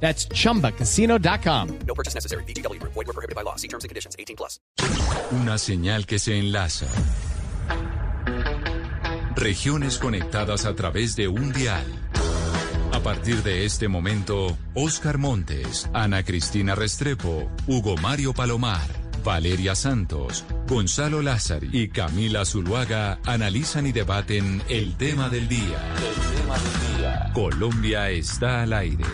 That's chumbacasino.com. No purchase necessary. BGW. Void were prohibited by law. See terms and conditions. 18 plus. Una señal que se enlaza. Regiones conectadas a través de un dial. A partir de este momento, Oscar Montes, Ana Cristina Restrepo, Hugo Mario Palomar, Valeria Santos, Gonzalo Lázari y Camila Zuluaga analizan y debaten el tema del día. El tema del día. Colombia está al aire.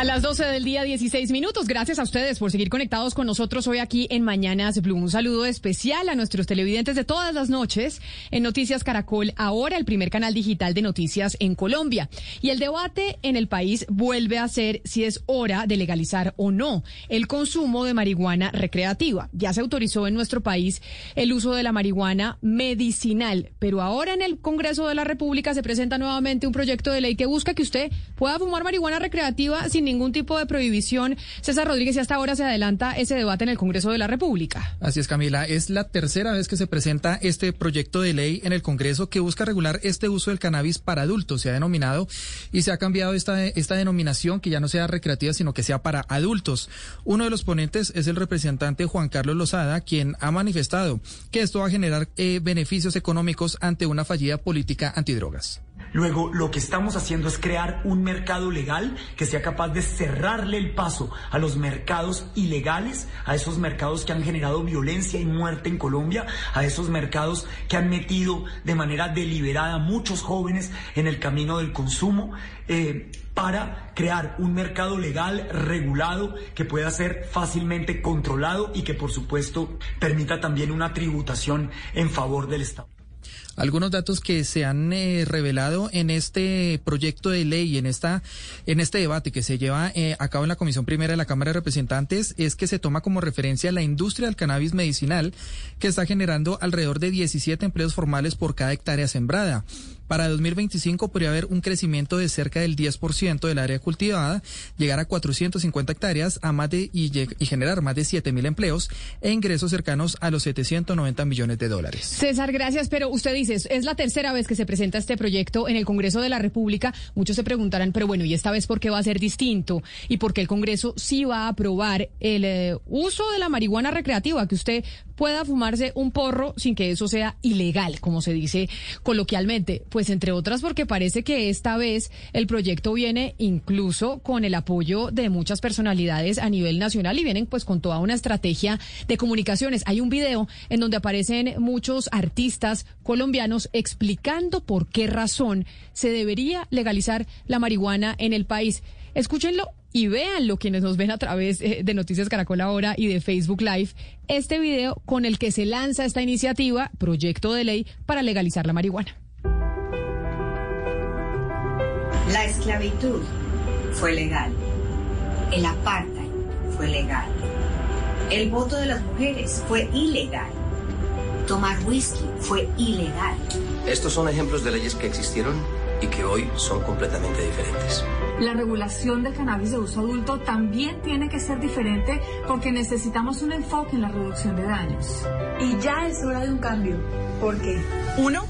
A las 12 del día, 16 minutos. Gracias a ustedes por seguir conectados con nosotros hoy aquí en Mañanas Blue. Un saludo especial a nuestros televidentes de todas las noches en Noticias Caracol, ahora el primer canal digital de noticias en Colombia. Y el debate en el país vuelve a ser si es hora de legalizar o no el consumo de marihuana recreativa. Ya se autorizó en nuestro país el uso de la marihuana medicinal, pero ahora en el Congreso de la República se presenta nuevamente un proyecto de ley que busca que usted pueda fumar marihuana recreativa sin ningún tipo de prohibición. César Rodríguez, y hasta ahora se adelanta ese debate en el Congreso de la República. Así es, Camila. Es la tercera vez que se presenta este proyecto de ley en el Congreso que busca regular este uso del cannabis para adultos, se ha denominado, y se ha cambiado esta, esta denominación que ya no sea recreativa, sino que sea para adultos. Uno de los ponentes es el representante Juan Carlos Lozada, quien ha manifestado que esto va a generar eh, beneficios económicos ante una fallida política antidrogas. Luego, lo que estamos haciendo es crear un mercado legal que sea capaz de cerrarle el paso a los mercados ilegales, a esos mercados que han generado violencia y muerte en Colombia, a esos mercados que han metido de manera deliberada a muchos jóvenes en el camino del consumo. Eh, para crear un mercado legal regulado que pueda ser fácilmente controlado y que por supuesto permita también una tributación en favor del Estado. Algunos datos que se han eh, revelado en este proyecto de ley, en esta, en este debate que se lleva eh, a cabo en la Comisión Primera de la Cámara de Representantes, es que se toma como referencia la industria del cannabis medicinal, que está generando alrededor de 17 empleos formales por cada hectárea sembrada. Para 2025 podría haber un crecimiento de cerca del 10% del área cultivada, llegar a 450 hectáreas a y generar más de 7 mil empleos e ingresos cercanos a los 790 millones de dólares. César, gracias. Pero usted dice, es la tercera vez que se presenta este proyecto en el Congreso de la República. Muchos se preguntarán, pero bueno, ¿y esta vez por qué va a ser distinto? ¿Y por qué el Congreso sí va a aprobar el eh, uso de la marihuana recreativa? Que usted pueda fumarse un porro sin que eso sea ilegal, como se dice coloquialmente. Pues entre otras porque parece que esta vez el proyecto viene incluso con el apoyo de muchas personalidades a nivel nacional y vienen pues con toda una estrategia de comunicaciones. Hay un video en donde aparecen muchos artistas colombianos explicando por qué razón se debería legalizar la marihuana en el país. Escúchenlo y véanlo quienes nos ven a través eh, de Noticias Caracol Ahora y de Facebook Live, este video con el que se lanza esta iniciativa, proyecto de ley para legalizar la marihuana. La esclavitud fue legal. El apartheid fue legal. El voto de las mujeres fue ilegal. Tomar whisky fue ilegal. Estos son ejemplos de leyes que existieron y que hoy son completamente diferentes. La regulación de cannabis de uso adulto también tiene que ser diferente porque necesitamos un enfoque en la reducción de daños. Y ya es hora de un cambio. ¿Por qué? Uno,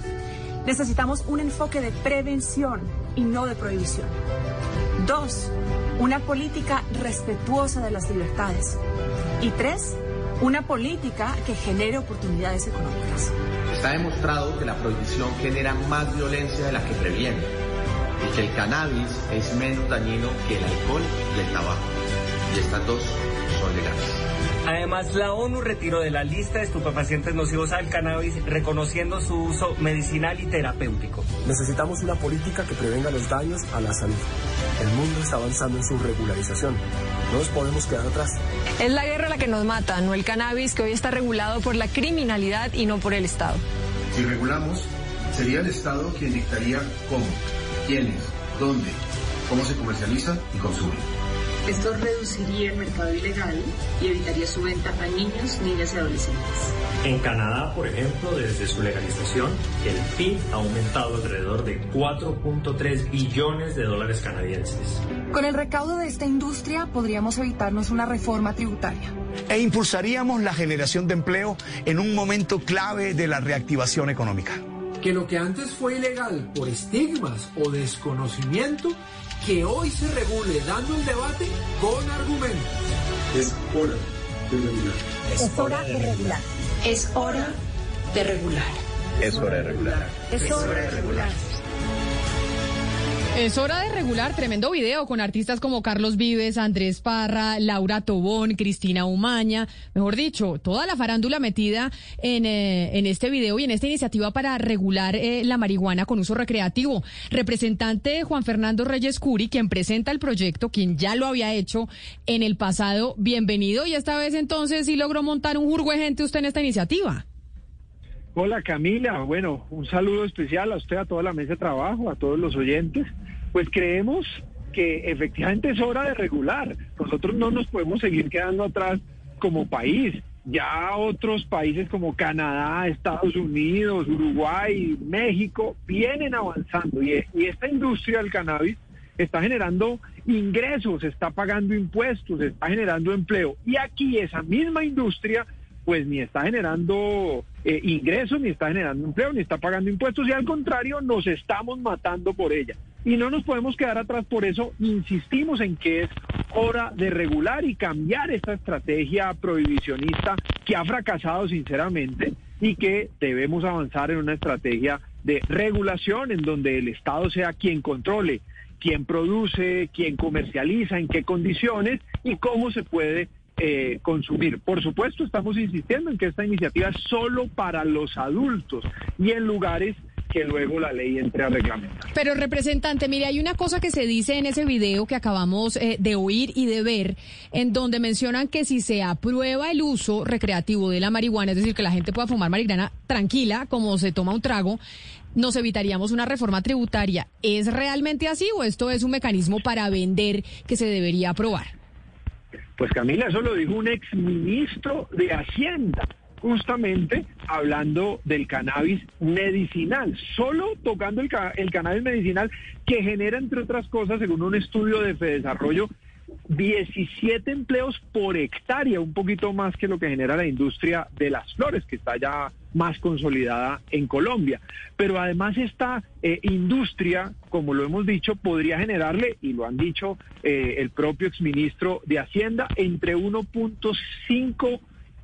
necesitamos un enfoque de prevención y no de prohibición. Dos, una política respetuosa de las libertades. Y tres, una política que genere oportunidades económicas. Está demostrado que la prohibición genera más violencia de la que previene y que el cannabis es menos dañino que el alcohol y el tabaco. Y estas dos son legales. Además, la ONU retiró de la lista de estupefacientes nocivos al cannabis, reconociendo su uso medicinal y terapéutico. Necesitamos una política que prevenga los daños a la salud. El mundo está avanzando en su regularización. No nos podemos quedar atrás. Es la guerra la que nos mata, no el cannabis que hoy está regulado por la criminalidad y no por el Estado. Si regulamos, sería el Estado quien dictaría cómo, quiénes, dónde, cómo se comercializa y consume. Esto reduciría el mercado ilegal y evitaría su venta a niños, niñas y adolescentes. En Canadá, por ejemplo, desde su legalización, el PIB ha aumentado alrededor de 4.3 billones de dólares canadienses. Con el recaudo de esta industria podríamos evitarnos una reforma tributaria. E impulsaríamos la generación de empleo en un momento clave de la reactivación económica. Que lo que antes fue ilegal por estigmas o desconocimiento, que hoy se regule dando el debate con argumentos. Es hora de regular. Es hora de regular. Es hora de regular. Es hora de regular. Es hora de regular. Es hora de regular tremendo video con artistas como Carlos Vives, Andrés Parra, Laura Tobón, Cristina Umaña, mejor dicho, toda la farándula metida en, eh, en este video y en esta iniciativa para regular eh, la marihuana con uso recreativo. Representante Juan Fernando Reyes Curi, quien presenta el proyecto, quien ya lo había hecho en el pasado, bienvenido y esta vez entonces sí logró montar un jurgo de gente usted en esta iniciativa. Hola Camila, bueno, un saludo especial a usted, a toda la mesa de trabajo, a todos los oyentes. Pues creemos que efectivamente es hora de regular. Nosotros no nos podemos seguir quedando atrás como país. Ya otros países como Canadá, Estados Unidos, Uruguay, México vienen avanzando y, esta industria del cannabis está generando ingresos, está pagando impuestos, está generando empleo. Y aquí esa misma industria pues ni está generando eh, ingresos, ni está generando empleo, ni está pagando impuestos, y al contrario, nos estamos matando por ella. Y no nos podemos quedar atrás, por eso insistimos en que es hora de regular y cambiar esta estrategia prohibicionista que ha fracasado sinceramente y que debemos avanzar en una estrategia de regulación en donde el Estado sea quien controle quién produce, quién comercializa, en qué condiciones y cómo se puede eh, consumir. Por supuesto, estamos insistiendo en que esta iniciativa es solo para los adultos y en lugares que luego la ley entre a reglamentar. Pero representante, mire, hay una cosa que se dice en ese video que acabamos eh, de oír y de ver, en donde mencionan que si se aprueba el uso recreativo de la marihuana, es decir, que la gente pueda fumar marihuana tranquila, como se toma un trago, nos evitaríamos una reforma tributaria. ¿Es realmente así o esto es un mecanismo para vender que se debería aprobar? Pues Camila, eso lo dijo un exministro de Hacienda, justamente hablando del cannabis medicinal, solo tocando el, el cannabis medicinal que genera, entre otras cosas, según un estudio de Fedesarrollo, 17 empleos por hectárea, un poquito más que lo que genera la industria de las flores, que está ya más consolidada en Colombia. Pero además esta eh, industria, como lo hemos dicho, podría generarle, y lo han dicho eh, el propio exministro de Hacienda, entre 1.5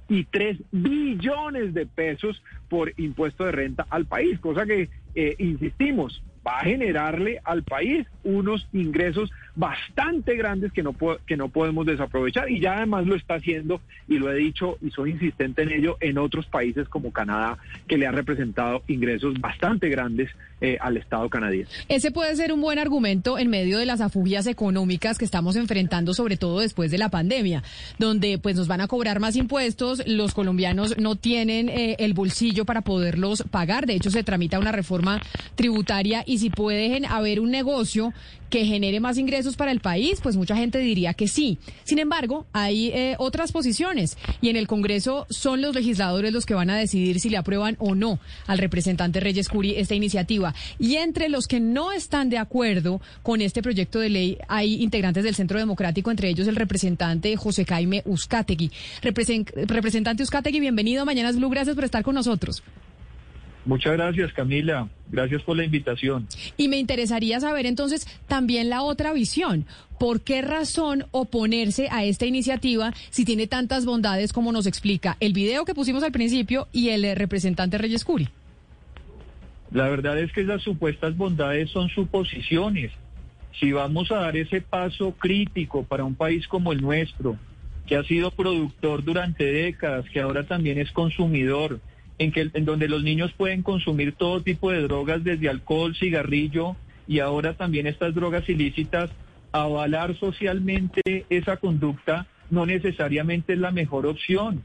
y 3 billones de pesos por impuesto de renta al país, cosa que, eh, insistimos, va a generarle al país unos ingresos bastante grandes que no, que no podemos desaprovechar y ya además lo está haciendo y lo he dicho y soy insistente en ello en otros países como Canadá que le ha representado ingresos bastante grandes eh, al Estado canadiense. Ese puede ser un buen argumento en medio de las afugias económicas que estamos enfrentando sobre todo después de la pandemia, donde pues nos van a cobrar más impuestos, los colombianos no tienen eh, el bolsillo para poderlos pagar, de hecho se tramita una reforma tributaria y si pueden haber un negocio que genere más ingresos para el país, pues mucha gente diría que sí. Sin embargo, hay eh, otras posiciones y en el Congreso son los legisladores los que van a decidir si le aprueban o no al representante Reyes Curi esta iniciativa. Y entre los que no están de acuerdo con este proyecto de ley hay integrantes del Centro Democrático, entre ellos el representante José Jaime Uzcategui. representante Uzcategui, bienvenido a Mañanas Blue, gracias por estar con nosotros. Muchas gracias, Camila. Gracias por la invitación. Y me interesaría saber entonces también la otra visión. ¿Por qué razón oponerse a esta iniciativa si tiene tantas bondades como nos explica el video que pusimos al principio y el eh, representante Reyes Curi? La verdad es que esas supuestas bondades son suposiciones. Si vamos a dar ese paso crítico para un país como el nuestro, que ha sido productor durante décadas, que ahora también es consumidor, en, que, donde los niños pueden consumir todo tipo de drogas, desde alcohol, cigarrillo y ahora también estas drogas ilícitas, avalar socialmente esa conducta no necesariamente es la mejor opción.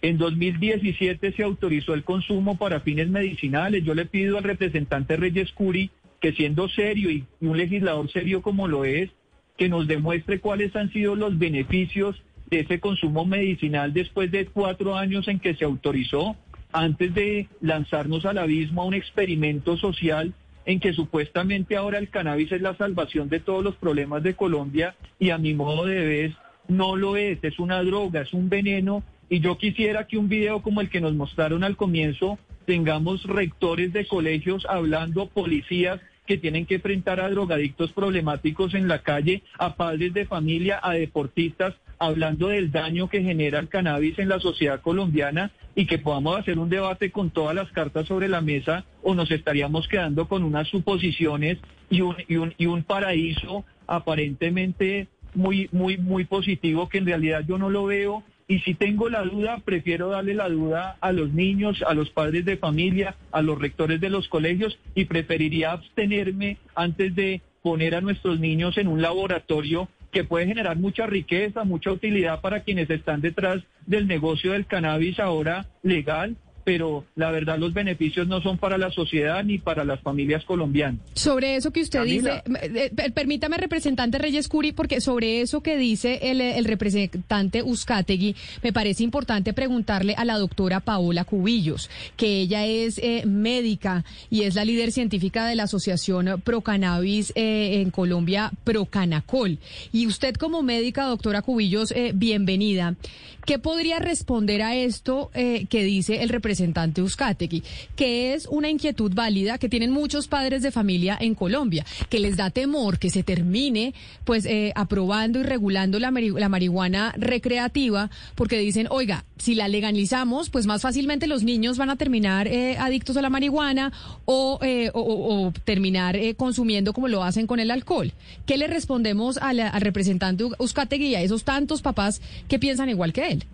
En 2017 se autorizó el consumo para fines medicinales. Yo le pido al representante Reyes Curi que siendo serio y un legislador serio como lo es, que nos demuestre cuáles han sido los beneficios de ese consumo medicinal después de cuatro años en que se autorizó, antes de lanzarnos al abismo a un experimento social en que supuestamente ahora el cannabis es la salvación de todos los problemas de Colombia y a mi modo de ver no lo es, es una droga, es un veneno. Y yo quisiera que un video como el que nos mostraron al comienzo tengamos rectores de colegios hablando, policías que tienen que enfrentar a drogadictos problemáticos en la calle, a padres de familia, a deportistas, hablando del daño que genera el cannabis en la sociedad colombiana y que podamos hacer un debate con todas las cartas sobre la mesa o nos estaríamos quedando con unas suposiciones y un, paraíso aparentemente muy, muy, muy positivo que en realidad yo no lo veo. Y si tengo la duda, prefiero darle la duda a los niños, a los padres de familia, a los rectores de los colegios y preferiría abstenerme antes de poner a nuestros niños en un laboratorio que puede generar mucha riqueza, mucha utilidad para quienes están detrás del negocio del cannabis ahora legal pero la verdad los beneficios no son para la sociedad ni para las familias colombianas. Sobre eso que usted dice, eh, eh, permítame representante Reyes Curi, porque sobre eso que dice el, representante Uzcategui, me parece importante preguntarle a la doctora Paola Cubillos, que ella es eh, médica y es la líder científica de la Asociación Pro Cannabis en Colombia, Procanacol. Y usted como médica, doctora Cubillos, bienvenida. ¿Qué podría responder a esto que dice el representante representante Uzcategui, que es una inquietud válida que tienen muchos padres de familia en Colombia, que les da temor que se termine pues eh, aprobando y regulando la, marihuana recreativa, porque dicen, oiga, si la legalizamos, pues más fácilmente los niños van a terminar eh, adictos a la marihuana o, eh, o, terminar consumiendo como lo hacen con el alcohol. ¿Qué le respondemos al representante Uzcategui a esos tantos papás que piensan igual que él?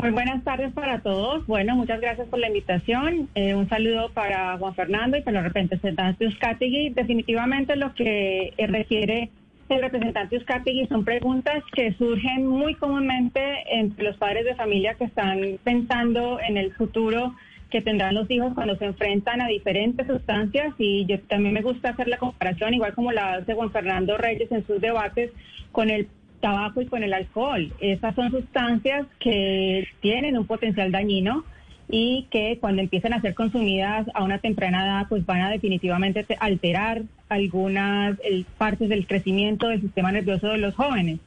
Muy buenas tardes para todos. Bueno, muchas gracias por la invitación. Eh, un saludo para Juan Fernando y para los representantes de Euskategui. Definitivamente lo que eh, requiere el representante Euskategui son preguntas que surgen muy comúnmente entre los padres de familia que están pensando en el futuro que tendrán los hijos cuando se enfrentan a diferentes sustancias y yo también me gusta hacer la comparación, igual como la hace Juan Fernando Reyes en sus debates, con el tabaco y con el alcohol. Esas son sustancias que tienen un potencial dañino y que cuando empiezan a ser consumidas a una temprana edad, pues van a definitivamente alterar algunas partes del crecimiento del sistema nervioso de los jóvenes.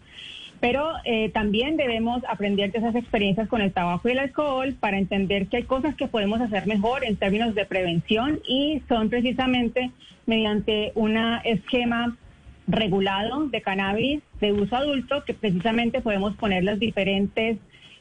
Pero eh, también debemos aprender de esas experiencias con el tabaco y el alcohol para entender que hay cosas que podemos hacer mejor en términos de prevención y son precisamente mediante un esquema regulado de cannabis de uso adulto que precisamente podemos poner las diferentes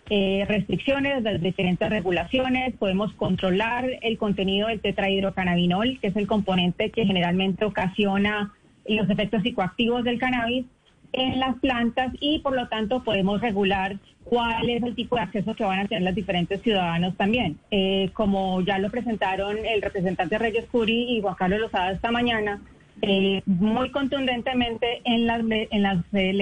eh, restricciones, las diferentes regulaciones, podemos controlar el contenido del tetrahidrocannabinol, que es el componente que generalmente ocasiona los efectos psicoactivos del cannabis en las plantas y por lo tanto podemos regular cuál es el tipo de acceso que van a tener los diferentes ciudadanos también. Eh, como ya lo presentaron el representante Reyes Curi y Juan Carlos Lozada esta mañana, eh, muy contundentemente en las en las eh,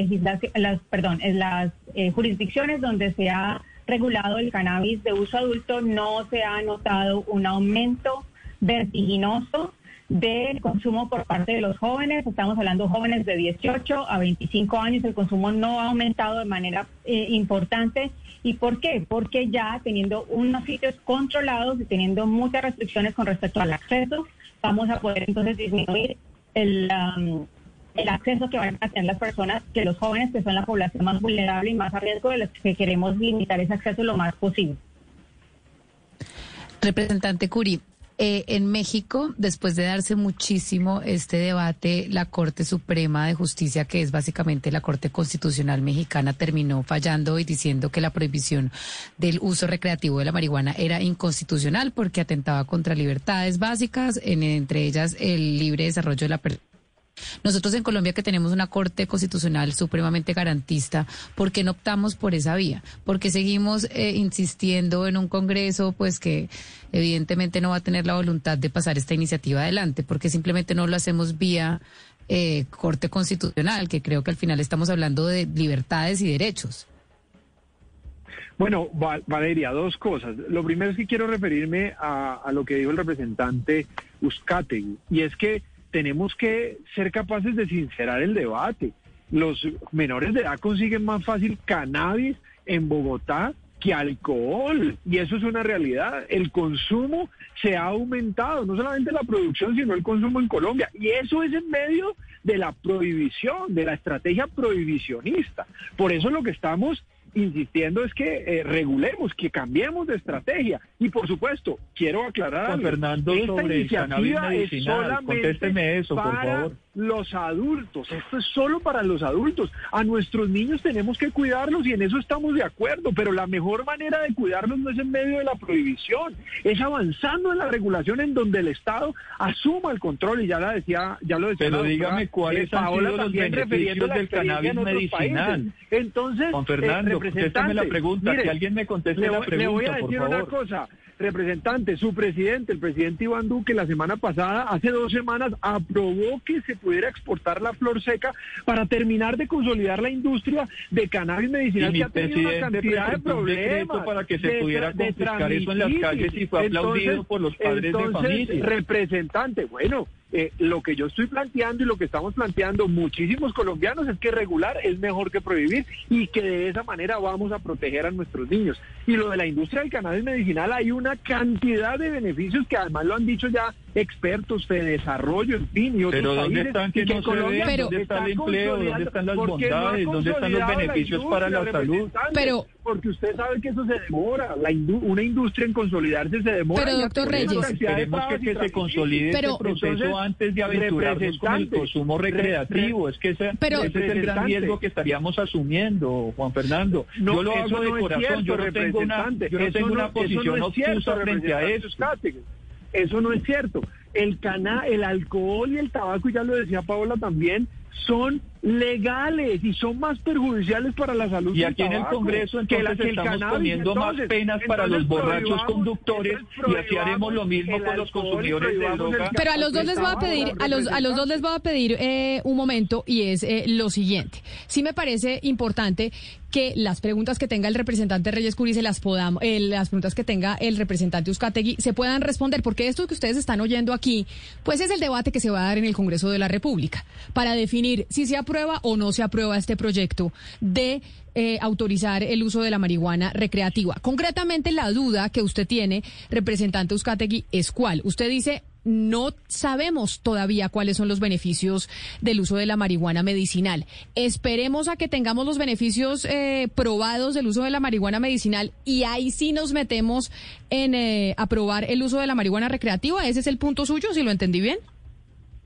las perdón en las eh, jurisdicciones donde se ha regulado el cannabis de uso adulto no se ha notado un aumento vertiginoso del consumo por parte de los jóvenes. Estamos hablando de jóvenes de 18 a 25 años. El consumo no ha aumentado de manera importante. ¿Y por qué? Porque ya teniendo unos sitios controlados y teniendo muchas restricciones con respecto al acceso, vamos a poder entonces disminuir el, el acceso que van a tener las personas, que los jóvenes, que son la población más vulnerable y más a riesgo, de los que queremos limitar ese acceso lo más posible. Representante Curi, eh, en México, después de darse muchísimo este debate, la Corte Suprema de Justicia, que es básicamente la Corte Constitucional Mexicana, terminó fallando y diciendo que la prohibición del uso recreativo de la marihuana era inconstitucional porque atentaba contra libertades básicas, entre ellas el libre desarrollo de la persona nosotros en Colombia que tenemos una Corte Constitucional supremamente garantista, ¿por qué no optamos por esa vía? Porque seguimos eh, insistiendo en un Congreso pues que evidentemente no va a tener la voluntad de pasar esta iniciativa adelante, porque simplemente no lo hacemos vía eh, Corte Constitucional, que creo que al final estamos hablando de libertades y derechos. Bueno, Valeria, dos cosas. Lo primero es que quiero referirme a, lo que dijo el representante Uzcategui, y es que tenemos que ser capaces de sincerar el debate. los menores de edad consiguen más fácil cannabis en Bogotá que alcohol. Y eso es una realidad. El consumo se ha aumentado, no solamente la producción, sino el consumo en Colombia. Y eso es en medio de la prohibición, de la estrategia prohibicionista. Por eso lo que estamos insistiendo es que eh, regulemos, que cambiemos de estrategia. Y por supuesto, quiero aclarar Juan. Fernando, Esta sobre el iniciativa cannabis es medicinal, solamente eso, por para favor. los adultos. Esto es solo para los adultos. A nuestros niños tenemos que cuidarlos y en eso estamos de acuerdo, pero la mejor manera de cuidarlos no es en medio de la prohibición, es avanzando en la regulación en donde el Estado asuma el control y ya la decía, ya lo decía. Pero dígame doctora, cuáles eh, han sido los beneficios del cannabis en medicinal. países. Entonces, Juan eh, Contésteme la representante, pregunta, mire, que alguien me conteste le la voy- Le voy pregunta, a decir una cosa, representante, su presidente, el presidente Iván Duque, la semana pasada, hace dos semanas, aprobó que se pudiera exportar la flor seca para terminar de consolidar la industria de cannabis medicinal Y que ha tenido una cantidad de problemas. para que se de pudiera confiscar eso en las calles y fue aplaudido por los padres de entonces, familia. Representante, bueno, eh, lo que yo estoy planteando y lo que estamos planteando muchísimos colombianos es que regular es mejor que prohibir y que de esa manera vamos a proteger a nuestros niños. Y lo de la industria del cannabis medicinal hay una cantidad de beneficios que además lo han dicho ya expertos de desarrollo, en fin, y otros Pero ¿dónde países, están y que no se Colombia ven? ¿Dónde está el empleo? ¿Dónde están las porque no bondades? ¿Dónde están los la beneficios para la salud? Pero- porque usted sabe que eso se demora, la indu- una industria en consolidarse se demora. Pero, doctor Reyes- Esperemos que, se consolide Pero- este proceso Entonces, antes de aventurarnos con el consumo re- recreativo. es que ese, Pero- ese es el gran riesgo que estaríamos asumiendo, Juan Fernando. No, yo lo eso hago de no corazón, cierto, yo no tengo una, representante. yo no tengo una eso posición no es cierto, obtusa frente a eso. Eso no es cierto. El cana, el alcohol y el tabaco, y ya lo decía Paola también, son legales y son más perjudiciales para la salud. Y aquí en el Congreso que la- entonces que el estamos cannabis. poniendo más penas para los borrachos conductores y así haremos lo mismo con los alcohol consumidores de droga. Pero a los dos les voy a pedir, a los, a los dos les voy a pedir eh, un momento y es eh, lo siguiente. Sí me parece importante que las preguntas que tenga el representante Reyes Curi se las podamos, eh, las preguntas que tenga el representante Uzcategui se puedan responder, porque esto que ustedes están oyendo aquí, pues es el debate que se va a dar en el Congreso de la República para definir si se aprueba o no se aprueba este proyecto de eh, autorizar el uso de la marihuana recreativa. Concretamente, la duda que usted tiene, representante Uzcategui, es cuál. Usted dice, no sabemos todavía cuáles son los beneficios del uso de la marihuana medicinal. Esperemos a que tengamos los beneficios eh, probados del uso de la marihuana medicinal y ahí sí nos metemos en eh, aprobar el uso de la marihuana recreativa. Ese es el punto suyo, si lo entendí bien.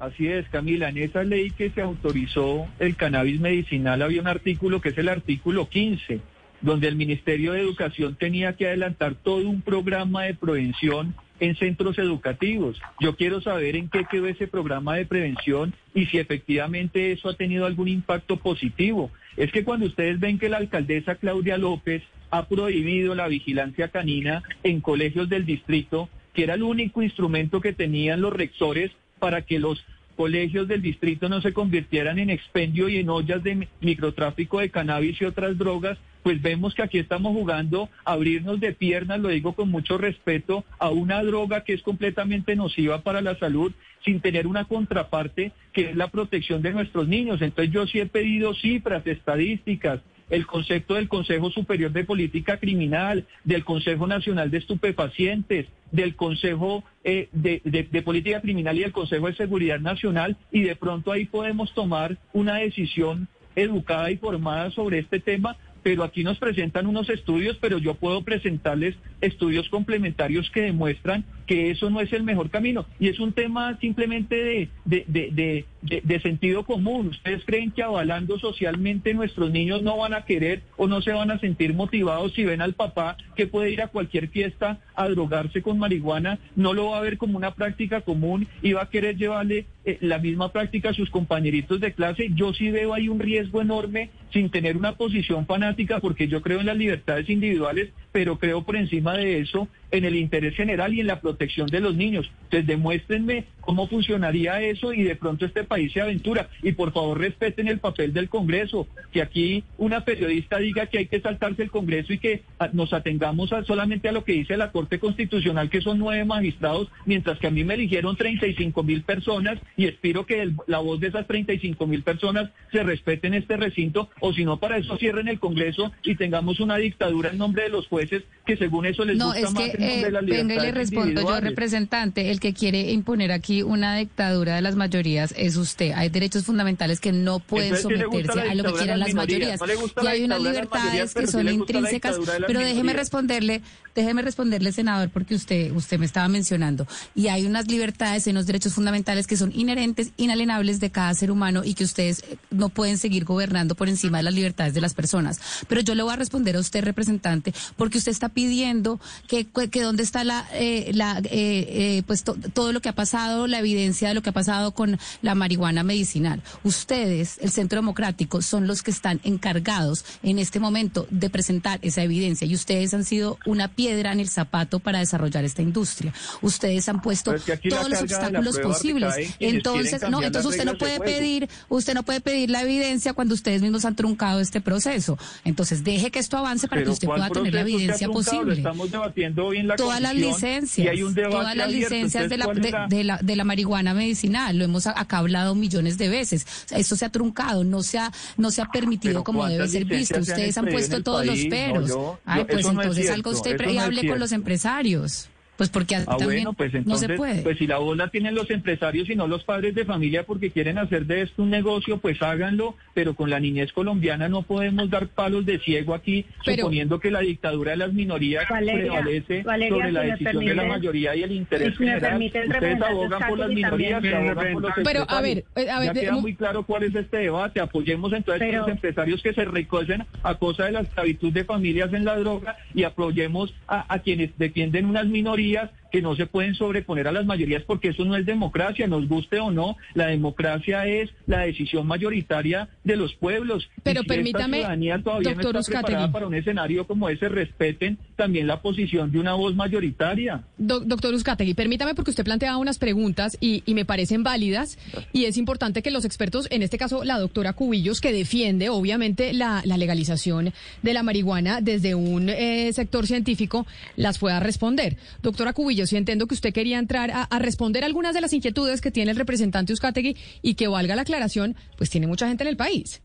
Así es, Camila. En esa ley que se autorizó el cannabis medicinal había un artículo que es el artículo 15, donde el Ministerio de Educación tenía que adelantar todo un programa de prevención en centros educativos. Yo quiero saber en qué quedó ese programa de prevención y si efectivamente eso ha tenido algún impacto positivo. Es que cuando ustedes ven que la alcaldesa Claudia López ha prohibido la vigilancia canina en colegios del distrito, que era el único instrumento que tenían los rectores para que los colegios del distrito no se convirtieran en expendio y en ollas de mi- microtráfico de cannabis y otras drogas, pues vemos que aquí estamos jugando a abrirnos de piernas, lo digo con mucho respeto, a una droga que es completamente nociva para la salud sin tener una contraparte que es la protección de nuestros niños. Entonces yo sí he pedido cifras, estadísticas, el concepto del Consejo Superior de Política Criminal, del Consejo Nacional de Estupefacientes, del Consejo eh, de, de- de Política Criminal y del Consejo de Seguridad Nacional, y de pronto ahí podemos tomar una decisión educada y formada sobre este tema, pero aquí nos presentan unos estudios, pero yo puedo presentarles estudios complementarios que demuestran que eso no es el mejor camino. Y es un tema simplemente de, de, de, sentido común. ¿Ustedes creen que avalando socialmente nuestros niños no van a querer o no se van a sentir motivados si ven al papá que puede ir a cualquier fiesta a drogarse con marihuana? No lo va a ver como una práctica común y va a querer llevarle eh, la misma práctica a sus compañeritos de clase. Yo sí veo ahí un riesgo enorme sin tener una posición fanática porque yo creo en las libertades individuales, pero creo por encima de eso en el interés general y en la protección de los niños. Entonces demuéstrenme cómo funcionaría eso y de pronto este país se aventura. Y por favor respeten el papel del Congreso, que aquí una periodista diga que hay que saltarse el Congreso y que ah, nos atengamos a- solamente a lo que dice la Corte Constitucional, que son nueve magistrados, mientras que a mí me eligieron 35 mil personas y espero que el- la voz de esas 35 mil personas se respete en este recinto, o si no, para eso cierren el Congreso y tengamos una dictadura en nombre de los jueces que según eso les No, gusta es más en nombre eh, de las venga y le libertades respondo yo, representante. El que quiere imponer aquí una dictadura de las mayorías es usted. Hay derechos fundamentales que no pueden Entonces, ¿qué le gusta someterse a lo que quieran las las mayorías. y hay unas libertades que son intrínsecas. Pero déjeme responderle, déjeme responderle, senador, porque usted, usted me estaba mencionando. Y hay unas libertades y unos derechos fundamentales que son inherentes, inalienables de cada ser humano y que ustedes eh, no pueden seguir gobernando por encima de las libertades de las personas. Pero yo le voy a responder a usted, representante, porque usted está pidiendo que, que dónde está la, eh, la eh, eh, pues to- todo lo que ha pasado, la evidencia de lo que ha pasado con la marihuana medicinal. Ustedes, el Centro Democrático, son los que están encargados en este momento de presentar esa evidencia y ustedes han sido una piedra en el zapato para desarrollar esta industria. Ustedes han puesto es que todos los obstáculos posibles. Entonces, no, entonces usted no puede pedir, usted no puede pedir la evidencia cuando ustedes mismos han truncado este proceso. Entonces, deje que esto avance para que usted ¿cuál pueda tener la evidencia posible. estamos debatiendo hoy en la todas las licencias, y hay un debate todas las abierto. licencias de la, de, ¿cuál es de la, de la marihuana medicinal, lo hemos acá hablado millones de veces. Esto se ha truncado, no se ha, no se ha permitido Pero como debe ¿cuántas ser visto. han Ustedes han puesto todos los? No, peros. yo- Ay, pues no entonces cierto, salga usted y hable con los empresarios. Pues porque Ah, también bueno, pues no entonces, se puede. pues si la voz la tienen los empresarios y no los padres de familia porque quieren hacer de esto un negocio, pues háganlo, pero con la niñez colombiana no podemos dar palos de ciego aquí, Pero- suponiendo que la dictadura de las minorías Valeria, prevalece Valeria, sobre la si decisión de la mayoría y el interés si general. Ustedes abogan por las minorías, se abogan por los Pero, a empresarios. ver, eh, a ver, ya queda muy claro cuál es este debate. Apoyemos entonces a Pero- los empresarios que se recogen a cosa de la esclavitud de familias en la droga y apoyemos a, a quienes defienden unas minorías días que no se pueden sobreponer a las mayorías porque eso no es democracia, nos guste o no, la democracia es la decisión mayoritaria de los pueblos. Pero Y si esta permítame, ciudadanía todavía doctor no está preparada Uzcategui. para un escenario como ese, respeten también la posición de una voz mayoritaria. Do- doctor Uzcategui, permítame porque usted planteaba unas preguntas y, y me parecen válidas y es importante que los expertos, en este caso la doctora Cubillos, que defiende obviamente la, la legalización de la marihuana desde un eh, sector científico, las pueda responder. Doctora Cubillos, sí entiendo que usted quería entrar a, responder algunas de las inquietudes que tiene el representante Uzcategui y que valga la aclaración, pues tiene mucha gente en el país.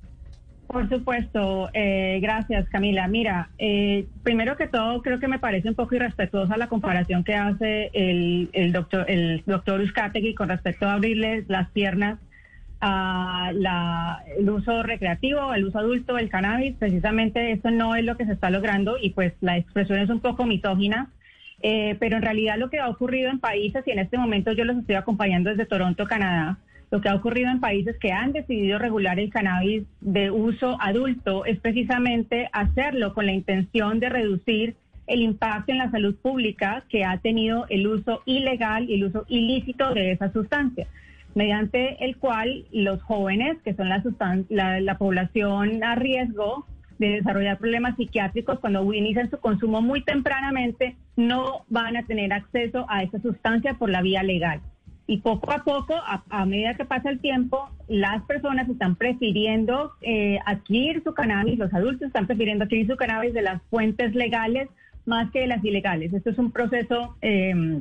Por supuesto, eh, gracias Camila. Mira, eh, primero que todo creo que me parece un poco irrespetuosa la comparación que hace el, el doctor el doctor Uzcategui con respecto a abrirle las piernas a la, el uso recreativo, el uso adulto del cannabis. Precisamente eso no es lo que se está logrando y pues la expresión es un poco misógina. Eh, pero en realidad lo que ha ocurrido en países, y en este momento yo los estoy acompañando desde Toronto, Canadá, lo que ha ocurrido en países que han decidido regular el cannabis de uso adulto es precisamente hacerlo con la intención de reducir el impacto en la salud pública que ha tenido el uso ilegal y el uso ilícito de esa sustancia, mediante el cual los jóvenes, que son la, la población a riesgo de desarrollar problemas psiquiátricos, cuando inician su consumo muy tempranamente, no van a tener acceso a esa sustancia por la vía legal. Y poco a poco, a, medida que pasa el tiempo, las personas están prefiriendo eh, adquirir su cannabis, los adultos están prefiriendo adquirir su cannabis de las fuentes legales más que de las ilegales. Esto es un proceso eh,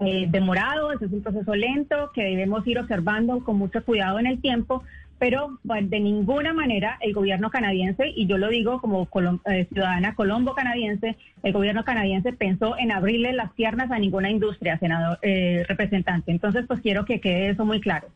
eh, demorado, esto es un proceso lento que debemos ir observando con mucho cuidado en el tiempo, pero de ninguna manera el gobierno canadiense, y yo lo digo como colom- eh, ciudadana colombo-canadiense, el gobierno canadiense pensó en abrirle las piernas a ninguna industria, senador eh, representante. Entonces, pues quiero que quede eso muy claro.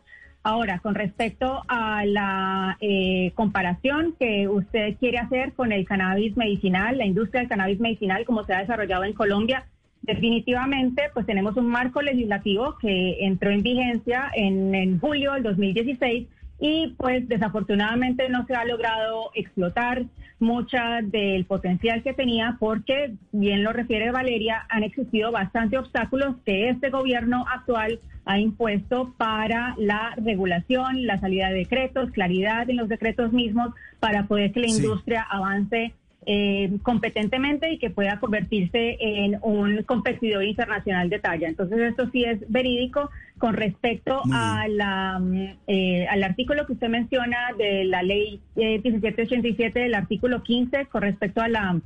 Ahora, con respecto a la eh, comparación que usted quiere hacer con el cannabis medicinal, la industria del cannabis medicinal, como se ha desarrollado en Colombia, definitivamente, pues tenemos un marco legislativo que entró en vigencia en, en julio del 2016 y pues desafortunadamente no se ha logrado explotar mucha del potencial que tenía porque, bien lo refiere Valeria, han existido bastantes obstáculos que este gobierno actual ha impuesto para la regulación, la salida de decretos, claridad en los decretos mismos para poder que la Sí. industria avance eh, competentemente y que pueda convertirse en un competidor internacional de talla. Entonces, esto sí es verídico con respecto a la, mm, eh, al artículo que usted menciona de la ley eh, 1787, del artículo 15, con respecto a, la,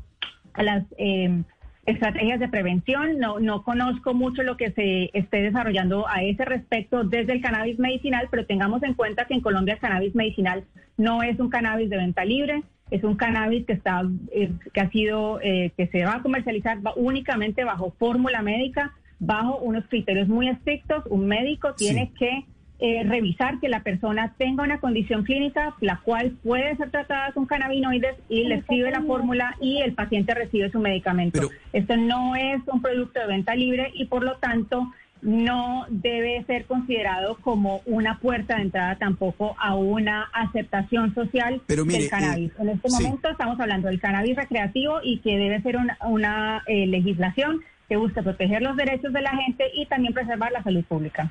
a las eh, estrategias de prevención. No, no conozco mucho lo que se esté desarrollando a ese respecto desde el cannabis medicinal, pero tengamos en cuenta que en Colombia el cannabis medicinal no es un cannabis de venta libre, es un cannabis que está eh, que ha sido eh, que se va a comercializar únicamente bajo fórmula médica, bajo unos criterios muy estrictos. Un médico tiene que eh, revisar que la persona tenga una condición clínica la cual puede ser tratada con cannabinoides y le escribe la fórmula y el paciente recibe su medicamento. Esto no es un producto de venta libre y por lo tanto no debe ser considerado como una puerta de entrada tampoco a una aceptación social del cannabis. en este momento estamos hablando del cannabis recreativo y que debe ser una, una eh, legislación que busca proteger los derechos de la gente y también preservar la salud pública.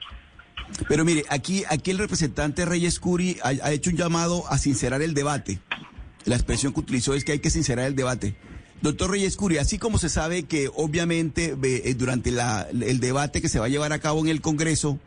Pero mire, aquí, aquí el representante Reyes Curi ha, ha, hecho un llamado a sincerar el debate. La expresión que utilizó es que hay que sincerar el debate. Doctor Reyes Curi, así como se sabe que obviamente eh, durante la, el debate que se va a llevar a cabo en el Congreso,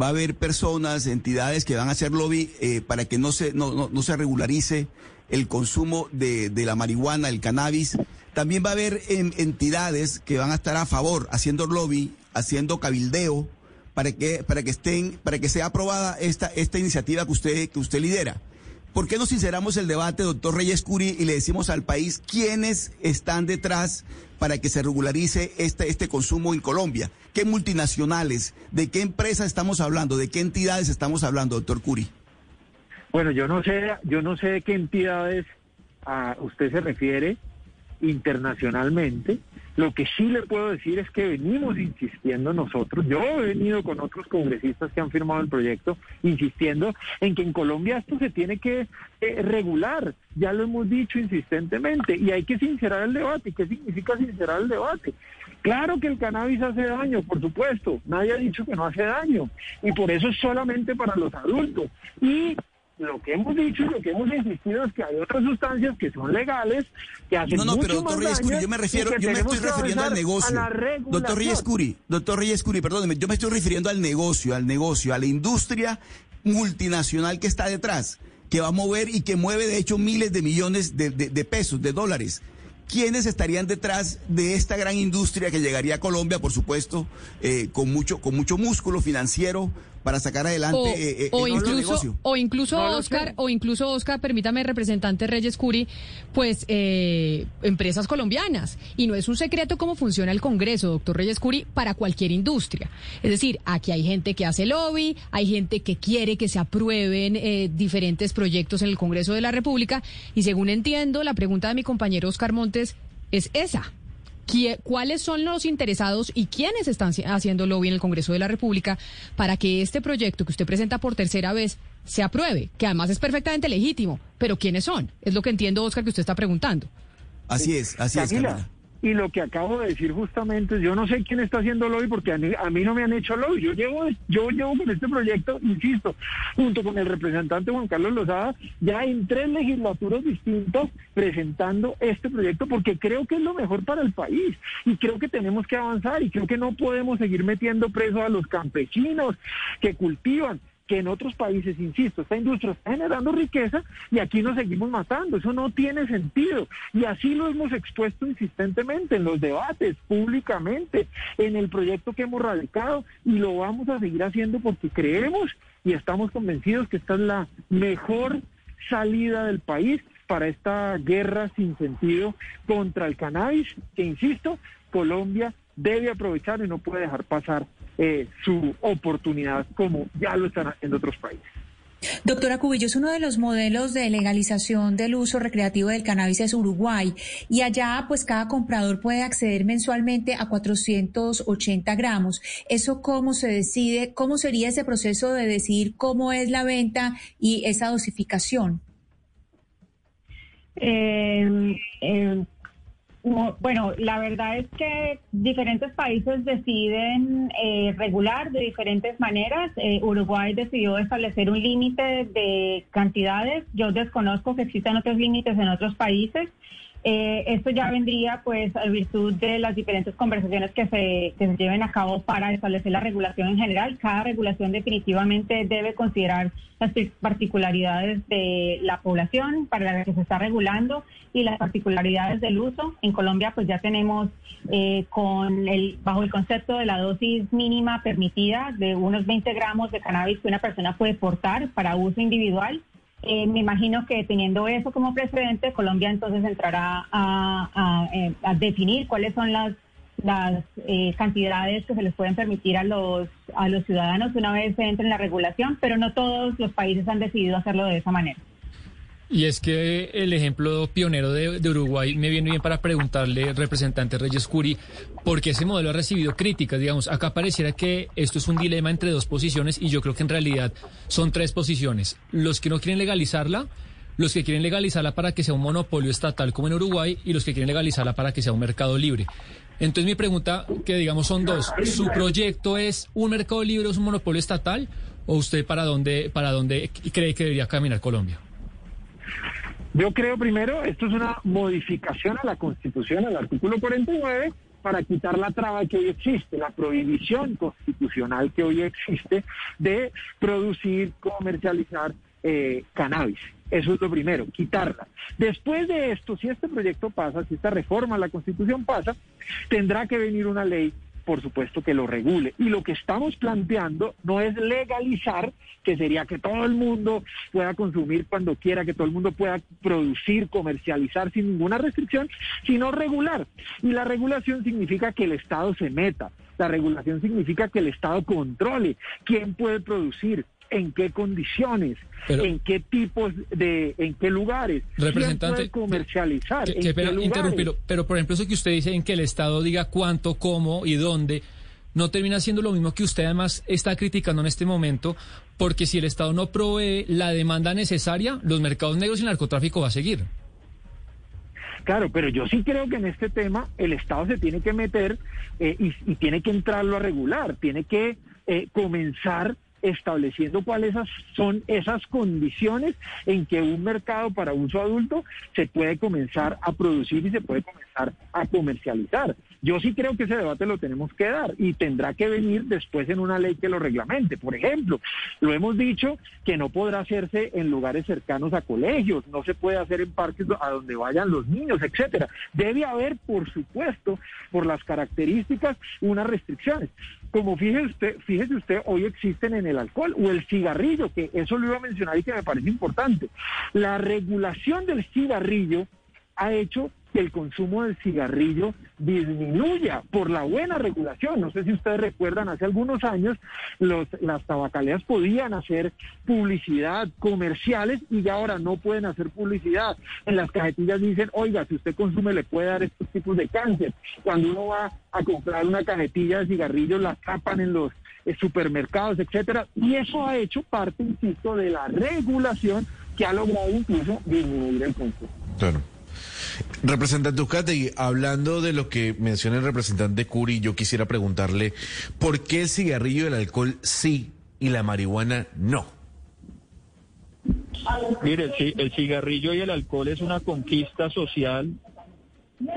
va a haber personas, entidades que van a hacer lobby eh, para que no se, no, no, no se regularice el consumo de, de, la marihuana, el cannabis. También va a haber en, entidades que van a estar a favor, haciendo lobby, haciendo cabildeo, para que, para que estén, para que sea aprobada esta, esta iniciativa que usted, que usted lidera. ¿Por qué no sinceramos el debate, doctor Reyes Curi, y le decimos al país quiénes están detrás para que se regularice este, este consumo en Colombia? ¿Qué multinacionales? ¿De qué empresas estamos hablando? ¿De qué entidades estamos hablando, doctor Curi? Bueno, yo no sé, yo no sé de qué entidades a usted se refiere internacionalmente. Lo que sí le puedo decir es que venimos insistiendo nosotros, yo he venido con otros congresistas que han firmado el proyecto, insistiendo en que en Colombia esto se tiene que eh, regular, ya lo hemos dicho insistentemente, y hay que sincerar el debate. ¿Qué significa sincerar el debate? Claro que el cannabis hace daño, por supuesto, nadie ha dicho que no hace daño, y por eso es solamente para los adultos. Y lo que hemos dicho y lo que hemos insistido es que hay otras sustancias que son legales, que hacen No, no, mucho pero doctor yo me refiero, yo me estoy refiriendo al negocio. a la Doctor Reyes regulación. Curi, doctor Reyes Curi, perdóneme, yo me estoy refiriendo al negocio, al negocio, a la industria multinacional que está detrás, que va a mover y que mueve de hecho miles de millones de, de- de pesos, de dólares. ¿Quiénes estarían detrás de esta gran industria que llegaría a Colombia, por supuesto, eh, con mucho con mucho músculo financiero para sacar adelante o, eh, eh, o el incluso negocio? o incluso No Oscar o incluso Oscar permítame representante Reyes Curi pues eh, empresas colombianas. Y no es un secreto cómo funciona el Congreso doctor Reyes Curi para cualquier industria. Es decir aquí hay gente que hace lobby hay gente que quiere que se aprueben eh, diferentes proyectos en el Congreso de la República. Y según entiendo la pregunta de mi compañero Oscar Montes es esa. ¿Qui- ¿Cuáles son los interesados y quiénes están haciendo lobby en el Congreso de la República para que este proyecto que usted presenta por tercera vez se apruebe? Que además es perfectamente legítimo. Pero ¿quiénes son? Es lo que entiendo, Oscar, que usted está preguntando. Así es, así es, Camila. Y lo que acabo de decir justamente, yo no sé quién está haciendo lobby porque a mí, a no me han hecho lobby. Yo llevo, yo llevo con este proyecto, insisto, junto con el representante Juan Carlos Lozada, ya en tres legislaturas distintas presentando este proyecto porque creo que es lo mejor para el país y creo que tenemos que avanzar y creo que no podemos seguir metiendo presos a los campesinos que cultivan que en otros países, insisto, esta industria está generando riqueza y aquí nos seguimos matando. Eso no tiene sentido. Y así lo hemos expuesto insistentemente en los debates, públicamente, en el proyecto que hemos radicado y lo vamos a seguir haciendo porque creemos y estamos convencidos que esta es la mejor salida del país para esta guerra sin sentido contra el cannabis, que insisto, Colombia debe aprovechar y no puede dejar pasar eh, su oportunidad como ya lo están haciendo otros países. Doctora Cubillos, uno de los modelos de legalización del uso recreativo del cannabis es Uruguay y allá pues cada comprador puede acceder mensualmente a 480 gramos. ¿Eso cómo se decide? ¿Cómo sería ese proceso de decidir cómo es la venta y esa dosificación? Eh, eh, bueno, la verdad es que diferentes países deciden eh, regular de diferentes maneras. Eh, Uruguay decidió establecer un límite de cantidades. Yo desconozco que existan otros límites en otros países. Eh, esto ya vendría pues a virtud de las diferentes conversaciones que se, que se lleven a cabo para establecer la regulación en general. Cada regulación definitivamente debe considerar las particularidades de la población para la que se está regulando y las particularidades del uso. En Colombia pues ya tenemos eh, con el bajo el concepto de la dosis mínima permitida de unos 20 gramos de cannabis que una persona puede portar para uso individual eh, me imagino que teniendo eso como precedente, Colombia entonces entrará a, eh, definir cuáles son las, eh, cantidades que se les pueden permitir a los, a los ciudadanos una vez se entre en la regulación, pero no todos los países han decidido hacerlo de esa manera. Y es que el ejemplo pionero de, Uruguay me viene bien para preguntarle, representante Reyes Curi, por qué ese modelo ha recibido críticas. Digamos, acá pareciera que esto es un dilema entre dos posiciones y yo creo que en realidad son tres posiciones. Los que no quieren legalizarla, los que quieren legalizarla para que sea un monopolio estatal como en Uruguay y los que quieren legalizarla para que sea un mercado libre. Entonces mi pregunta, que digamos son dos, ¿su proyecto es un mercado libre o es un monopolio estatal? ¿O usted para dónde, para dónde cree que debería caminar Colombia? Yo creo primero, esto es una modificación a la Constitución, al artículo 49, para quitar la traba que hoy existe, la prohibición constitucional que hoy existe de producir, comercializar eh, cannabis. Eso es lo primero, quitarla. Después de esto, si este proyecto pasa, si esta reforma a la Constitución pasa, tendrá que venir una ley por supuesto que lo regule. Y lo que estamos planteando no es legalizar, que sería que todo el mundo pueda consumir cuando quiera, que todo el mundo pueda producir, comercializar sin ninguna restricción, sino regular. Y la regulación significa que el Estado se meta. La regulación significa que el Estado controle quién puede producir, en qué condiciones, en qué tipos de, en qué lugares, representante, comercializar. pero, por ejemplo eso que usted dice en que el Estado diga cuánto, cómo y dónde, no termina siendo lo mismo que usted además está criticando en este momento, porque si el Estado no provee la demanda necesaria, los mercados negros y el narcotráfico va a seguir. Claro, pero yo sí creo que en este tema el Estado se tiene que meter eh, y, tiene que entrarlo a regular, tiene que eh, comenzar estableciendo cuáles son esas condiciones en que un mercado para uso adulto se puede comenzar a producir y se puede comenzar a comercializar. Yo sí creo que ese debate lo tenemos que dar y tendrá que venir después en una ley que lo reglamente. Por ejemplo, lo hemos dicho que no podrá hacerse en lugares cercanos a colegios, no se puede hacer en parques a donde vayan los niños, etcétera. Debe haber, por supuesto, por las características, unas restricciones. Como fíjese usted, fíjese usted, hoy existen en el alcohol o el cigarrillo, que eso lo iba a mencionar y que me parece importante. La regulación del cigarrillo ha hecho que el consumo del cigarrillo disminuya por la buena regulación. No sé si ustedes recuerdan, hace algunos años los, las tabacaleras podían hacer publicidad comerciales y ya ahora no pueden hacer publicidad. En las cajetillas dicen, oiga, si usted consume le puede dar estos tipos de cáncer. Cuando uno va a comprar una cajetilla de cigarrillos, la tapan en los eh, supermercados, etcétera. Y eso ha hecho parte, insisto, de la regulación que ha logrado incluso disminuir el consumo. Claro. Representante Ucate, hablando de lo que menciona el representante Curi, yo quisiera preguntarle, ¿por qué el cigarrillo y el alcohol sí y la marihuana no? Mire, el cigarrillo y el alcohol es una conquista social.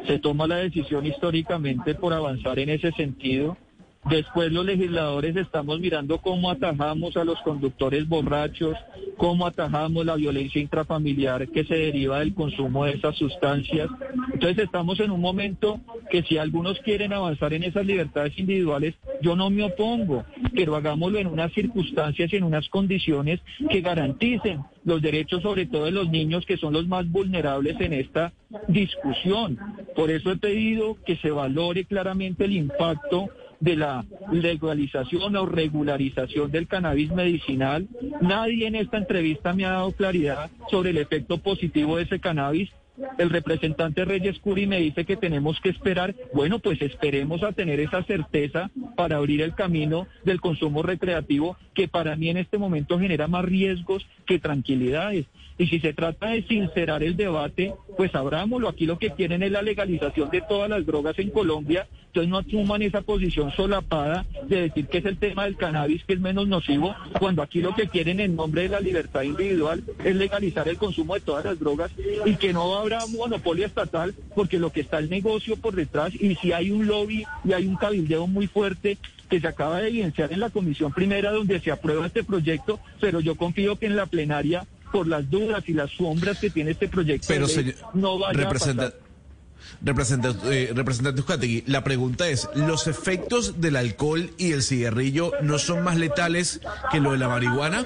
Se toma la decisión históricamente por avanzar en ese sentido. Después los legisladores estamos mirando cómo atajamos a los conductores borrachos, cómo atajamos la violencia intrafamiliar que se deriva del consumo de esas sustancias. Entonces estamos en un momento que si algunos quieren avanzar en esas libertades individuales, yo no me opongo, pero hagámoslo en unas circunstancias y en unas condiciones que garanticen los derechos sobre todo de los niños que son los más vulnerables en esta discusión. Por eso he pedido que se valore claramente el impacto de la legalización o regularización del cannabis medicinal. Nadie en esta entrevista me ha dado claridad sobre el efecto positivo de ese cannabis. El representante Reyes Curi me dice que tenemos que esperar. Bueno, pues esperemos a tener esa certeza para abrir el camino del consumo recreativo que para mí en este momento genera más riesgos que tranquilidades. Y si se trata de sincerar el debate, pues abrámoslo. Aquí lo que quieren es la legalización de todas las drogas en Colombia. Entonces no asuman esa posición solapada de decir que es el tema del cannabis que es menos nocivo, cuando aquí lo que quieren en nombre de la libertad individual es legalizar el consumo de todas las drogas y que no habrá monopolio estatal porque lo que está el negocio por detrás y si hay un lobby y hay un cabildeo muy fuerte que se acaba de evidenciar en la comisión primera donde se aprueba este proyecto, pero yo confío que en la plenaria por las dudas y las sombras que tiene este proyecto Pero, de ley, señor, no vaya representa- a pasar. Representante, eh, representante Uzcategui, la pregunta es, ¿los efectos del alcohol y el cigarrillo no son más letales que lo de la marihuana?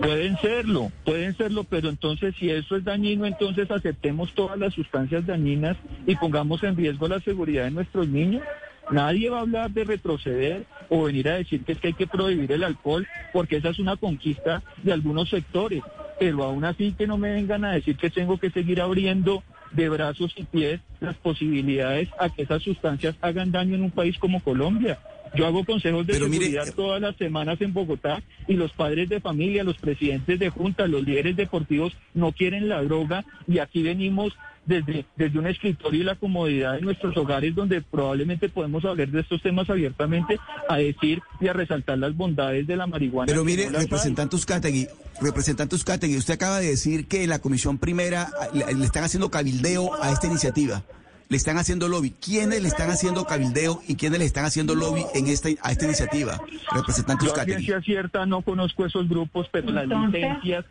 Pueden serlo, pueden serlo, pero entonces si eso es dañino, entonces aceptemos todas las sustancias dañinas y pongamos en riesgo la seguridad de nuestros niños. Nadie va a hablar de retroceder o venir a decir que es que hay que prohibir el alcohol, porque esa es una conquista de algunos sectores. Pero aún así que no me vengan a decir que tengo que seguir abriendo de brazos y pies las posibilidades a que esas sustancias hagan daño en un país como Colombia. Yo hago consejos de Pero mire, seguridad todas las semanas en Bogotá y los padres de familia, los presidentes de junta, los líderes deportivos no quieren la droga y aquí venimos desde, desde un escritorio y la comodidad de nuestros hogares donde probablemente podemos hablar de estos temas abiertamente a decir y a resaltar las bondades de la marihuana. Pero mire, no representante Uzcategui, representante Uzcategui, usted acaba de decir que en la comisión primera le, le están haciendo cabildeo a esta iniciativa. Le están haciendo lobby. ¿Quiénes le están haciendo cabildeo y quiénes le están haciendo lobby en esta, a esta iniciativa? Representante Yo cierta no conozco esos grupos, pero las licencias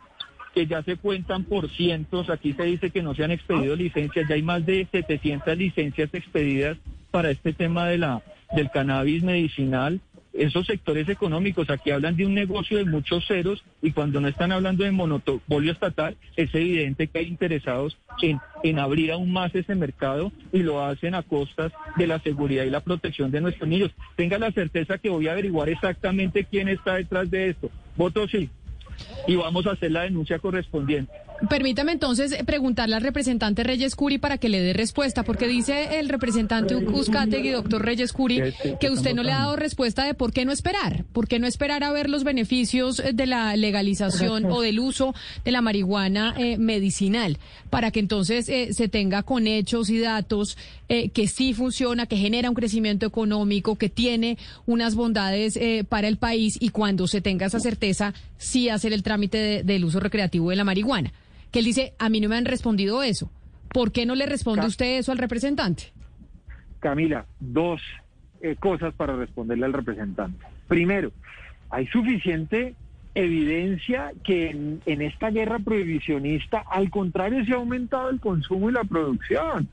que ya se cuentan por cientos, aquí se dice que no se han expedido licencias, ya hay más de 700 licencias expedidas para este tema de la del cannabis medicinal. Esos sectores económicos aquí hablan de un negocio de muchos ceros y cuando no están hablando de monopolio estatal, es evidente que hay interesados en, en abrir aún más ese mercado y lo hacen a costas de la seguridad y la protección de nuestros niños. Tenga la certeza que voy a averiguar exactamente quién está detrás de esto. Voto sí. Y vamos a hacer la denuncia correspondiente. Permítame entonces preguntarle al representante Reyes Curi para que le dé respuesta, porque dice el representante Uzcategui, doctor Reyes Curi, que usted no le ha dado respuesta de por qué no esperar, por qué no esperar a ver los beneficios de la legalización o del uso de la marihuana eh, medicinal, para que entonces eh, se tenga con hechos y datos eh, que sí funciona, que genera un crecimiento económico, que tiene unas bondades eh, para el país y cuando se tenga esa certeza, sí hacer el trámite de- del uso recreativo de la marihuana. Que él dice, a mí no me han respondido eso. ¿Por qué no le responde usted eso al representante? Camila, dos eh, cosas para responderle al representante. Primero, hay suficiente evidencia que en, en esta guerra prohibicionista, al contrario, se ha aumentado el consumo y la producción.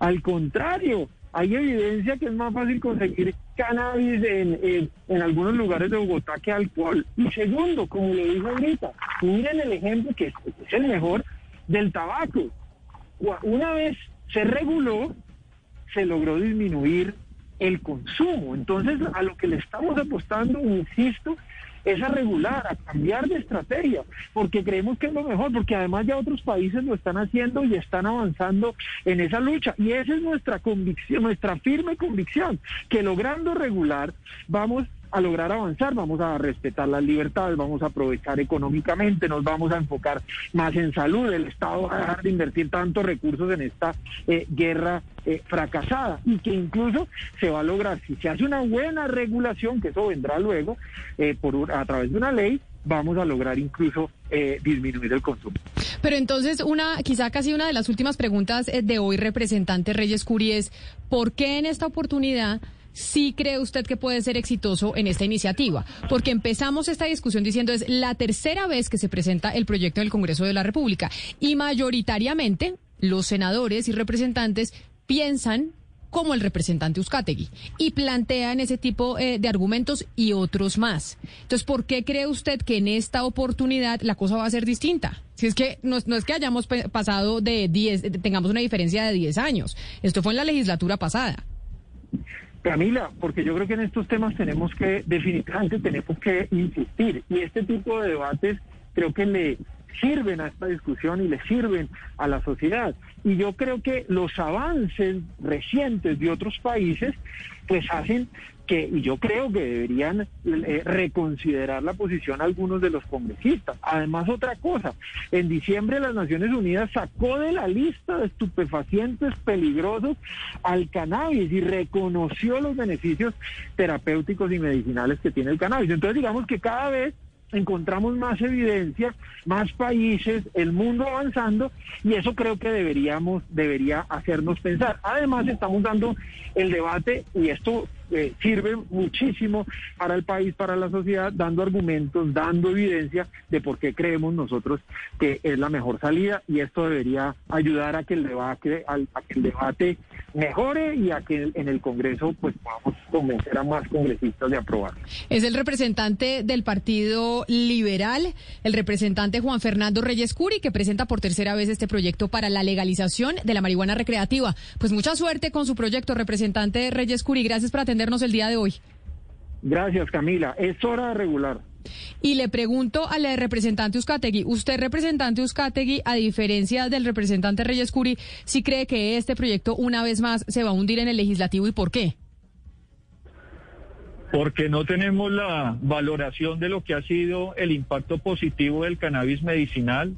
Al contrario, hay evidencia que es más fácil conseguir cannabis en, en- algunos lugares de Bogotá que alcohol. Y segundo, como le dijo ahorita, miren el ejemplo que es el mejor del tabaco. Una vez se reguló, se logró disminuir el consumo. Entonces, a lo que le estamos apostando, insisto, es a regular, a cambiar de estrategia, porque creemos que es lo mejor, porque además ya otros países lo están haciendo y están avanzando en esa lucha. Y esa es nuestra convicción, nuestra firme convicción, que logrando regular vamos a lograr avanzar, vamos a respetar las libertades, vamos a aprovechar económicamente, nos vamos a enfocar más en salud, el Estado va a dejar de invertir tantos recursos en esta eh, guerra eh, fracasada y que incluso se va a lograr, si se hace una buena regulación, que eso vendrá luego, eh, por un- a través de una ley, vamos a lograr incluso eh, disminuir el consumo. Pero entonces, una, quizá casi una de las últimas preguntas eh, de hoy, representante Reyes Curi, es ¿por qué en esta oportunidad sí cree usted que puede ser exitoso en esta iniciativa? Porque empezamos esta discusión diciendo es la tercera vez que se presenta el proyecto en el Congreso de la República y mayoritariamente los senadores y representantes piensan como el representante Uzcategui y plantean ese tipo eh, de argumentos y otros más. Entonces, ¿por qué cree usted que en esta oportunidad la cosa va a ser distinta? Si es que no, es- no es que hayamos pasado de 10, eh, tengamos una diferencia de 10 años. Esto fue en la legislatura pasada. Camila, porque yo creo que en estos temas tenemos que, definitivamente tenemos que insistir. Y este tipo de debates creo que le sirven a esta discusión y le sirven a la sociedad. Y yo creo que los avances recientes de otros países pues hacen que, y yo creo que deberían eh, reconsiderar la posición algunos de los congresistas. Además, otra cosa, en diciembre las Naciones Unidas sacó de la lista de estupefacientes peligrosos al cannabis y reconoció los beneficios terapéuticos y medicinales que tiene el cannabis. Entonces, digamos que cada vez encontramos más evidencia, más países, el mundo avanzando y eso creo que deberíamos debería hacernos pensar. Además estamos dando el debate y esto eh, sirve muchísimo para el país, para la sociedad, dando argumentos, dando evidencia de por qué creemos nosotros que es la mejor salida y esto debería ayudar a que el debate, a que el debate mejore y a que en el Congreso pues podamos convencer a más congresistas de aprobar. Es el representante del Partido Liberal, el representante Juan Fernando Reyes Curi, que presenta por tercera vez este proyecto para la legalización de la marihuana recreativa. Pues mucha suerte con su proyecto, representante Reyes Curi. Gracias por atendernos el día de hoy. Gracias, Camila. Es hora de regular. Y le pregunto al representante Uzcategui, usted representante Uzcategui, a diferencia del representante Reyes Curi, ¿sí cree que este proyecto una vez más se va a hundir en el legislativo y por qué? Porque no tenemos la valoración de lo que ha sido el impacto positivo del cannabis medicinal.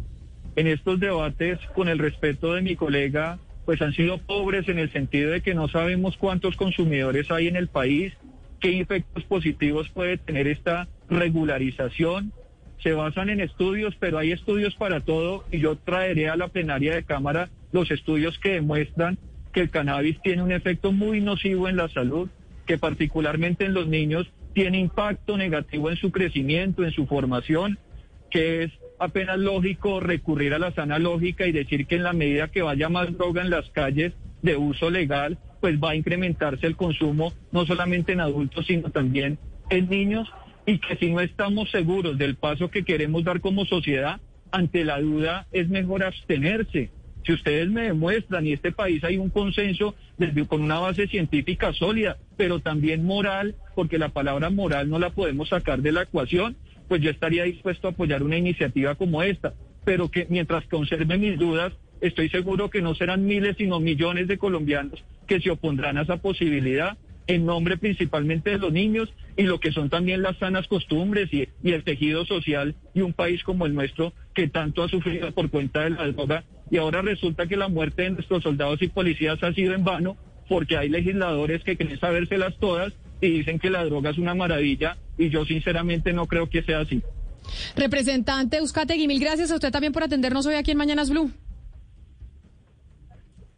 En estos debates, con el respeto de mi colega, pues han sido pobres en el sentido de que no sabemos cuántos consumidores hay en el país, qué efectos positivos puede tener esta regularización. Se basan en estudios, pero hay estudios para todo y yo traeré a la plenaria de Cámara los estudios que demuestran que el cannabis tiene un efecto muy nocivo en la salud, que particularmente en los niños tiene impacto negativo en su crecimiento, en su formación, que es apenas lógico recurrir a la sana lógica y decir que en la medida que vaya más droga en las calles de uso legal, pues va a incrementarse el consumo no solamente en adultos, sino también en niños y que si no estamos seguros del paso que queremos dar como sociedad, ante la duda es mejor abstenerse. Si ustedes me demuestran, y este país hay un consenso desde, con una base científica sólida, pero también moral, porque la palabra moral no la podemos sacar de la ecuación, pues yo estaría dispuesto a apoyar una iniciativa como esta. Pero que mientras conserve mis dudas, estoy seguro que no serán miles, sino millones de colombianos que se opondrán a esa posibilidad en nombre principalmente de los niños y lo que son también las sanas costumbres y, el tejido social y un país como el nuestro que tanto ha sufrido por cuenta de la droga y ahora resulta que la muerte de nuestros soldados y policías ha sido en vano porque hay legisladores que quieren sabérselas todas y dicen que la droga es una maravilla y yo sinceramente no creo que sea así. Representante Euskategui, mil gracias a usted también por atendernos hoy aquí en Mañanas Blue.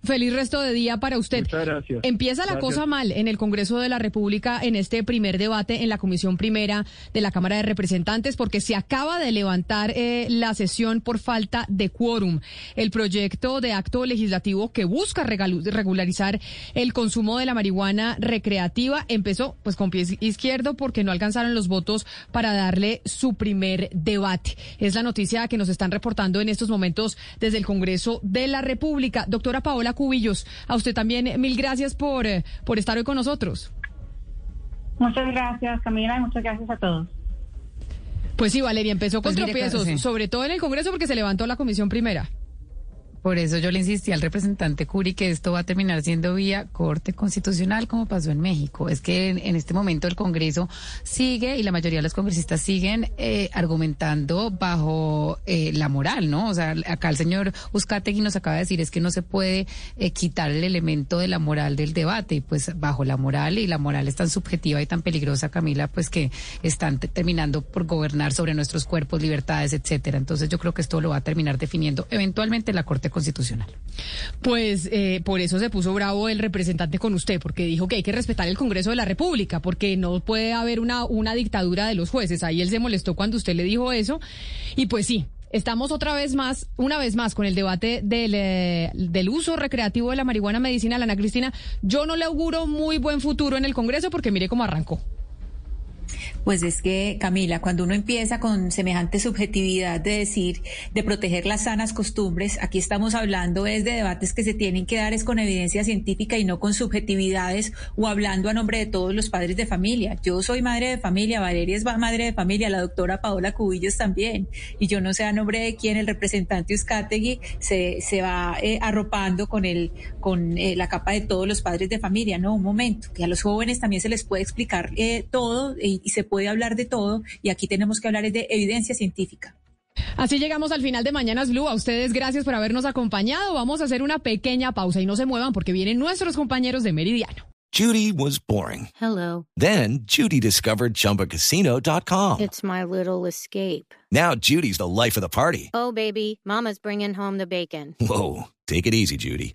Feliz resto de día para usted. Muchas gracias. Empieza la cosa mal en el Congreso de la República en este primer debate en la Comisión Primera de la Cámara de Representantes porque se acaba de levantar eh, la sesión por falta de quórum. El proyecto de acto legislativo que busca regularizar el consumo de la marihuana recreativa empezó pues con pie izquierdo porque no alcanzaron los votos para darle su primer debate. Es la noticia que nos están reportando en estos momentos desde el Congreso de la República. Doctora Paola Cubillos. A usted también mil gracias por, eh, por estar hoy con nosotros. Muchas gracias, Camila, y muchas gracias a todos. Pues sí, Valeria, empezó con pues tropiezos, sobre todo en el Congreso porque se levantó la comisión primera. Por eso yo le insistí al representante Curi que esto va a terminar siendo vía Corte Constitucional como pasó en México. Es que en, este momento el Congreso sigue y la mayoría de los congresistas siguen eh, argumentando bajo eh, la moral, ¿no? O sea, acá el señor Uzcategui nos acaba de decir es que no se puede eh, quitar el elemento de la moral del debate. Y pues bajo la moral y la moral es tan subjetiva y tan peligrosa, Camila, pues que están terminando por gobernar sobre nuestros cuerpos, libertades, etcétera. Entonces yo creo que esto lo va a terminar definiendo eventualmente la Corte constitucional. Pues eh, por eso se puso bravo el representante con usted, porque dijo que hay que respetar el Congreso de la República, porque no puede haber una, una dictadura de los jueces. Ahí él se molestó cuando usted le dijo eso. Y pues sí, Estamos otra vez más, una vez más, con el debate del, eh, del, uso recreativo de la marihuana medicinal. Ana Cristina, yo no le auguro muy buen futuro en el Congreso porque mire cómo arrancó. Pues es que, Camila, cuando uno empieza con semejante subjetividad de decir, de proteger las sanas costumbres, aquí estamos hablando es de debates que se tienen que dar es con evidencia científica y no con subjetividades o hablando a nombre de todos los padres de familia. Yo soy madre de familia, Valeria es madre de familia, la doctora Paola Cubillos también. Y yo no sé a nombre de quién el representante Uzcategui se, se va eh, arropando con, el, con eh, la capa de todos los padres de familia. No, un momento, que a los jóvenes también se les puede explicar eh, todo y, y se puede puede hablar de todo y aquí tenemos que hablar de evidencia científica. Así llegamos al final de Mañanas Blue. A ustedes gracias por habernos acompañado. Vamos a hacer una pequeña pausa y no se muevan porque vienen nuestros compañeros de Meridiano. Judy was boring. Hello. Then Judy discovered ChumbaCasino.com. It's my little escape. Now Judy's the life of the party. Oh, baby, Mama's bringing home the bacon. Whoa, take it easy, Judy.